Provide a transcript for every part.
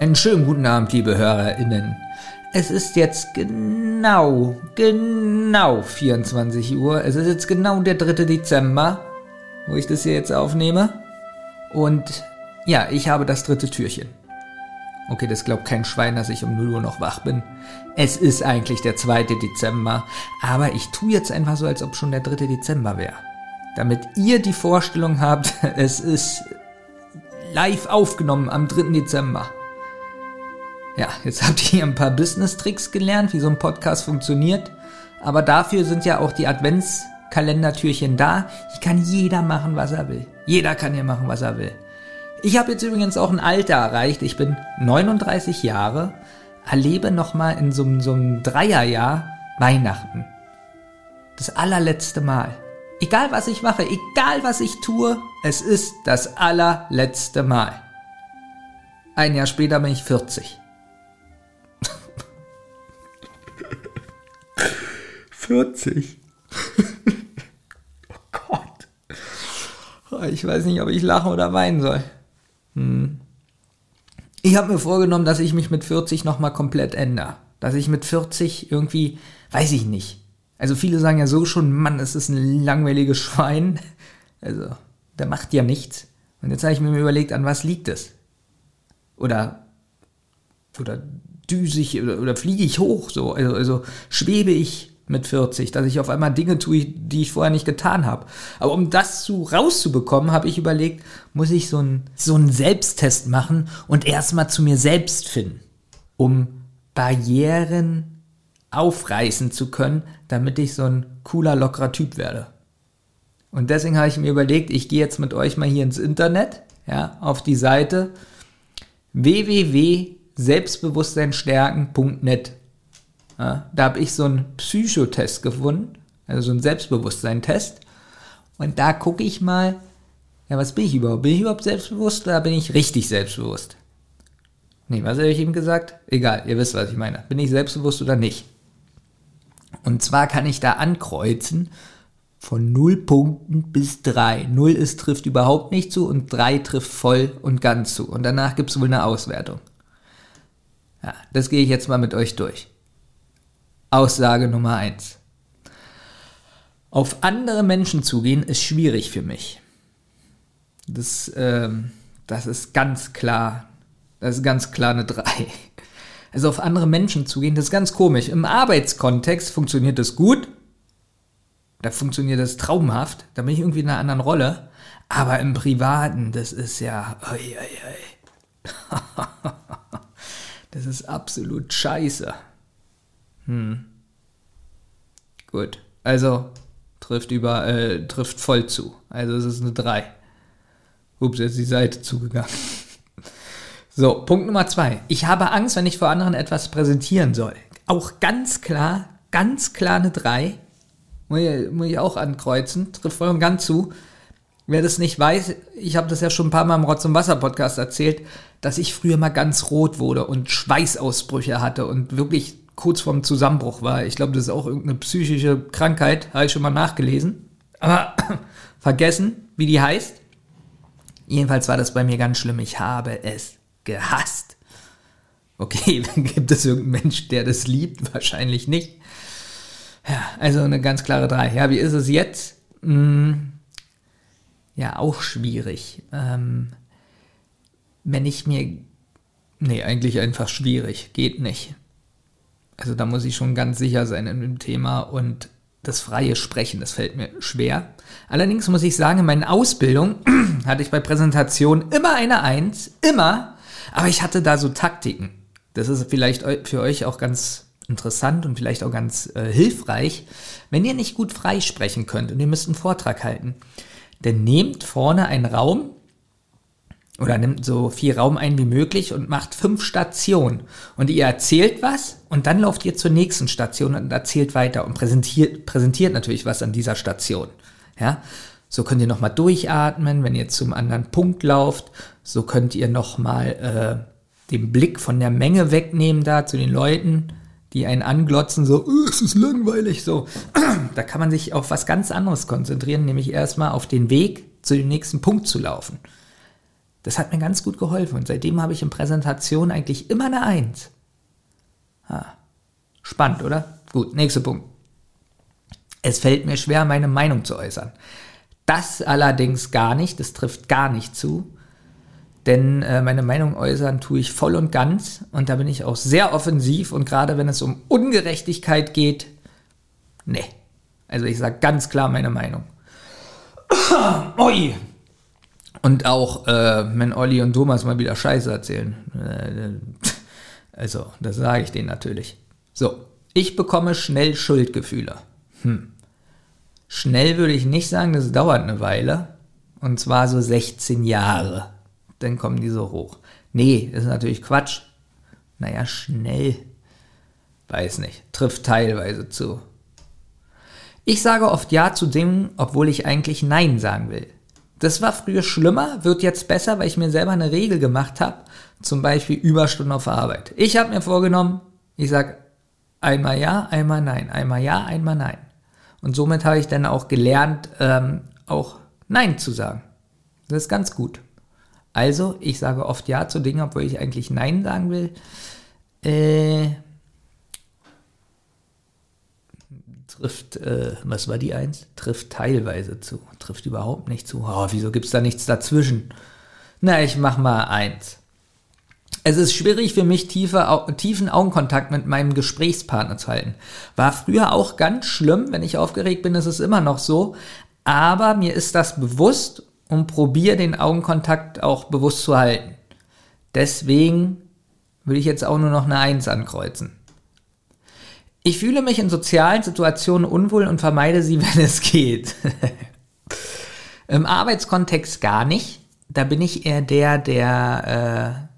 Einen schönen guten Abend, liebe HörerInnen. Es ist jetzt genau, genau 24 Uhr. Es ist jetzt genau der 3. Dezember, wo ich das hier jetzt aufnehme. Und ja, ich habe das dritte Türchen. Okay, das glaubt kein Schwein, dass ich um 0 Uhr noch wach bin. Es ist eigentlich der 2. Dezember, aber ich tue jetzt einfach so, als ob schon der 3. Dezember wäre. Damit ihr die Vorstellung habt, es ist live aufgenommen am 3. Dezember. Ja, jetzt habt ihr ein paar Business-Tricks gelernt, wie so ein Podcast funktioniert. Aber dafür sind ja auch die Adventskalendertürchen da. Hier kann jeder machen, was er will. Jeder kann hier machen, was er will. Ich habe jetzt übrigens auch ein Alter erreicht. Ich bin 39 Jahre, erlebe nochmal in so, so einem Dreierjahr Weihnachten. Das allerletzte Mal. Egal was ich mache, egal was ich tue, es ist das allerletzte Mal. Ein Jahr später bin ich 40. 40. oh Gott. Ich weiß nicht, ob ich lachen oder weinen soll. Hm. Ich habe mir vorgenommen, dass ich mich mit 40 nochmal komplett ändere. Dass ich mit 40 irgendwie, weiß ich nicht. Also viele sagen ja so schon, Mann, es ist ein langweiliges Schwein. Also, der macht ja nichts. Und jetzt habe ich mir überlegt, an was liegt es? Oder, oder düse ich oder, oder fliege ich hoch so? Also, also schwebe ich mit 40, dass ich auf einmal Dinge tue, die ich vorher nicht getan habe. Aber um das zu rauszubekommen, habe ich überlegt, muss ich so einen so einen Selbsttest machen und erstmal zu mir selbst finden, um Barrieren aufreißen zu können, damit ich so ein cooler, lockerer Typ werde. Und deswegen habe ich mir überlegt, ich gehe jetzt mit euch mal hier ins Internet, ja, auf die Seite www.selbstbewusstseinstärken.net ja, da habe ich so einen Psychotest gefunden, also so einen Selbstbewusstsein-Test. Und da gucke ich mal, ja, was bin ich überhaupt? Bin ich überhaupt selbstbewusst oder bin ich richtig selbstbewusst? Nee, was habe ich ihm gesagt? Egal, ihr wisst, was ich meine. Bin ich selbstbewusst oder nicht? Und zwar kann ich da ankreuzen von 0 Punkten bis 3. 0 ist trifft überhaupt nicht zu und 3 trifft voll und ganz zu. Und danach gibt es wohl eine Auswertung. Ja, das gehe ich jetzt mal mit euch durch. Aussage Nummer eins. Auf andere Menschen zugehen ist schwierig für mich. Das, ähm, das ist ganz klar. Das ist ganz klar eine 3. Also auf andere Menschen zugehen, das ist ganz komisch. Im Arbeitskontext funktioniert das gut. Da funktioniert das traumhaft. Da bin ich irgendwie in einer anderen Rolle. Aber im Privaten, das ist ja. Oi, oi, oi. das ist absolut scheiße. Hm. Gut. Also trifft über, äh, trifft voll zu. Also es ist eine 3. Ups, jetzt ist die Seite zugegangen. So, Punkt Nummer 2. Ich habe Angst, wenn ich vor anderen etwas präsentieren soll. Auch ganz klar, ganz klar eine 3. Muss ich, muss ich auch ankreuzen. Trifft voll und ganz zu. Wer das nicht weiß, ich habe das ja schon ein paar Mal im Rotz- und Wasser-Podcast erzählt, dass ich früher mal ganz rot wurde und Schweißausbrüche hatte und wirklich kurz vorm Zusammenbruch war. Ich glaube, das ist auch irgendeine psychische Krankheit, habe ich schon mal nachgelesen. Aber vergessen, wie die heißt. Jedenfalls war das bei mir ganz schlimm. Ich habe es gehasst. Okay, gibt es irgendeinen Mensch, der das liebt? Wahrscheinlich nicht. Ja, also eine ganz klare 3. Ja, wie ist es jetzt? Hm, ja, auch schwierig. Ähm, wenn ich mir. Nee, eigentlich einfach schwierig. Geht nicht. Also da muss ich schon ganz sicher sein in dem Thema und das freie Sprechen, das fällt mir schwer. Allerdings muss ich sagen, in meiner Ausbildung hatte ich bei Präsentationen immer eine Eins, immer, aber ich hatte da so Taktiken. Das ist vielleicht für euch auch ganz interessant und vielleicht auch ganz äh, hilfreich, wenn ihr nicht gut frei sprechen könnt und ihr müsst einen Vortrag halten. Denn nehmt vorne einen Raum, oder nimmt so viel Raum ein wie möglich und macht fünf Stationen. Und ihr erzählt was und dann lauft ihr zur nächsten Station und erzählt weiter und präsentiert, präsentiert natürlich was an dieser Station. Ja, so könnt ihr nochmal durchatmen, wenn ihr zum anderen Punkt lauft. So könnt ihr nochmal äh, den Blick von der Menge wegnehmen da zu den Leuten, die einen anglotzen, so, oh, es ist langweilig, so. da kann man sich auf was ganz anderes konzentrieren, nämlich erstmal auf den Weg zu dem nächsten Punkt zu laufen. Das hat mir ganz gut geholfen und seitdem habe ich in Präsentationen eigentlich immer eine Eins. Ah, spannend, oder? Gut, nächster Punkt. Es fällt mir schwer, meine Meinung zu äußern. Das allerdings gar nicht, das trifft gar nicht zu. Denn äh, meine Meinung äußern tue ich voll und ganz und da bin ich auch sehr offensiv und gerade wenn es um Ungerechtigkeit geht, nee. Also ich sage ganz klar meine Meinung. Oi. Und auch, äh, wenn Olli und Thomas mal wieder Scheiße erzählen. Äh, also, das sage ich denen natürlich. So, ich bekomme schnell Schuldgefühle. Hm. Schnell würde ich nicht sagen, das dauert eine Weile. Und zwar so 16 Jahre. Dann kommen die so hoch. Nee, ist natürlich Quatsch. Naja, schnell. Weiß nicht. Trifft teilweise zu. Ich sage oft Ja zu Dingen, obwohl ich eigentlich Nein sagen will. Das war früher schlimmer, wird jetzt besser, weil ich mir selber eine Regel gemacht habe. Zum Beispiel Überstunden auf Arbeit. Ich habe mir vorgenommen, ich sage einmal Ja, einmal Nein. Einmal Ja, einmal Nein. Und somit habe ich dann auch gelernt, ähm, auch Nein zu sagen. Das ist ganz gut. Also, ich sage oft Ja zu Dingen, obwohl ich eigentlich Nein sagen will. Äh, trifft, äh, was war die eins? Trifft teilweise zu. Trifft überhaupt nicht zu. Oh, wieso gibt es da nichts dazwischen? Na, ich mach mal eins. Es ist schwierig für mich, tiefe, tiefen Augenkontakt mit meinem Gesprächspartner zu halten. War früher auch ganz schlimm. Wenn ich aufgeregt bin, ist es immer noch so. Aber mir ist das bewusst und probiere den Augenkontakt auch bewusst zu halten. Deswegen würde ich jetzt auch nur noch eine Eins ankreuzen. Ich fühle mich in sozialen Situationen unwohl und vermeide sie, wenn es geht. Im Arbeitskontext gar nicht. Da bin ich eher der, der äh,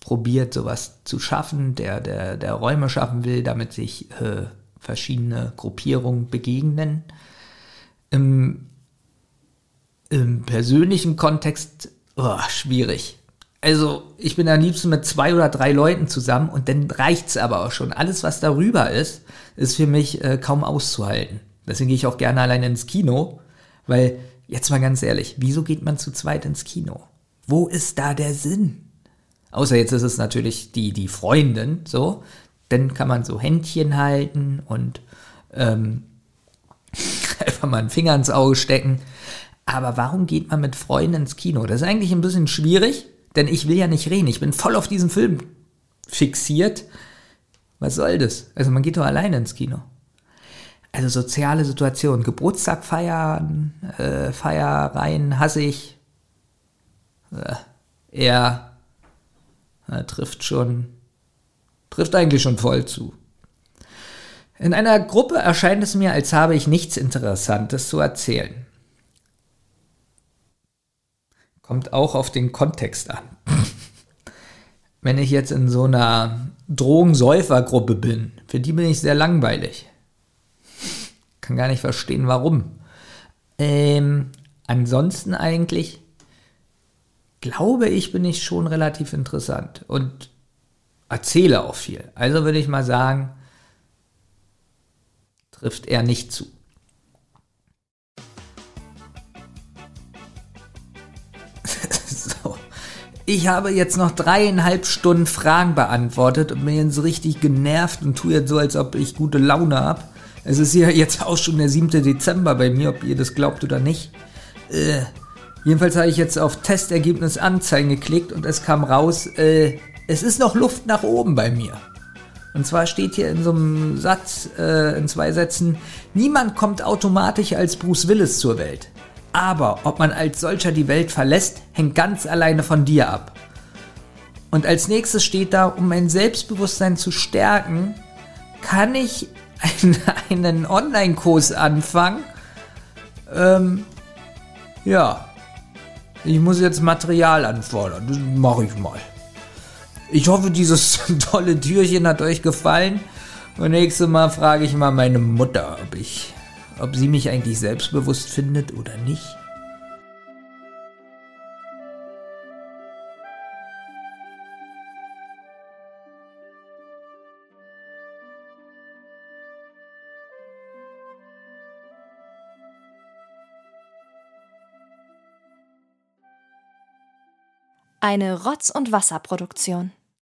probiert, sowas zu schaffen, der, der, der Räume schaffen will, damit sich äh, verschiedene Gruppierungen begegnen. Im, Im persönlichen Kontext oh, schwierig. Also, ich bin am liebsten mit zwei oder drei Leuten zusammen und dann reicht's aber auch schon. Alles, was darüber ist, ist für mich äh, kaum auszuhalten. Deswegen gehe ich auch gerne alleine ins Kino, weil, jetzt mal ganz ehrlich, wieso geht man zu zweit ins Kino? Wo ist da der Sinn? Außer jetzt ist es natürlich die, die Freundin, so. Dann kann man so Händchen halten und ähm, einfach mal einen Finger ins Auge stecken. Aber warum geht man mit Freunden ins Kino? Das ist eigentlich ein bisschen schwierig, denn ich will ja nicht reden. Ich bin voll auf diesen Film fixiert. Was soll das? Also man geht doch alleine ins Kino. Also soziale Situationen, Geburtstag feiern, äh, Feierreihen hasse ich. Äh, eher äh, trifft schon, trifft eigentlich schon voll zu. In einer Gruppe erscheint es mir, als habe ich nichts Interessantes zu erzählen. Kommt auch auf den Kontext an. Wenn ich jetzt in so einer Drogensäufergruppe bin, für die bin ich sehr langweilig. Kann gar nicht verstehen, warum. Ähm, ansonsten eigentlich glaube ich, bin ich schon relativ interessant und erzähle auch viel. Also würde ich mal sagen, trifft er nicht zu. Ich habe jetzt noch dreieinhalb Stunden Fragen beantwortet und bin jetzt richtig genervt und tue jetzt so, als ob ich gute Laune habe. Es ist ja jetzt auch schon der 7. Dezember bei mir, ob ihr das glaubt oder nicht. Äh, jedenfalls habe ich jetzt auf Testergebnis anzeigen geklickt und es kam raus, äh, es ist noch Luft nach oben bei mir. Und zwar steht hier in so einem Satz, äh, in zwei Sätzen, niemand kommt automatisch als Bruce Willis zur Welt. Aber ob man als solcher die Welt verlässt, hängt ganz alleine von dir ab. Und als nächstes steht da, um mein Selbstbewusstsein zu stärken, kann ich einen, Online-Kurs anfangen. Ähm, ja, ich muss jetzt Material anfordern. Das mache ich mal. Ich hoffe, dieses tolle Türchen hat euch gefallen. Und nächstes Mal frage ich mal meine Mutter, ob ich ob sie mich eigentlich selbstbewusst findet oder nicht? Eine Rotz- und Wasserproduktion.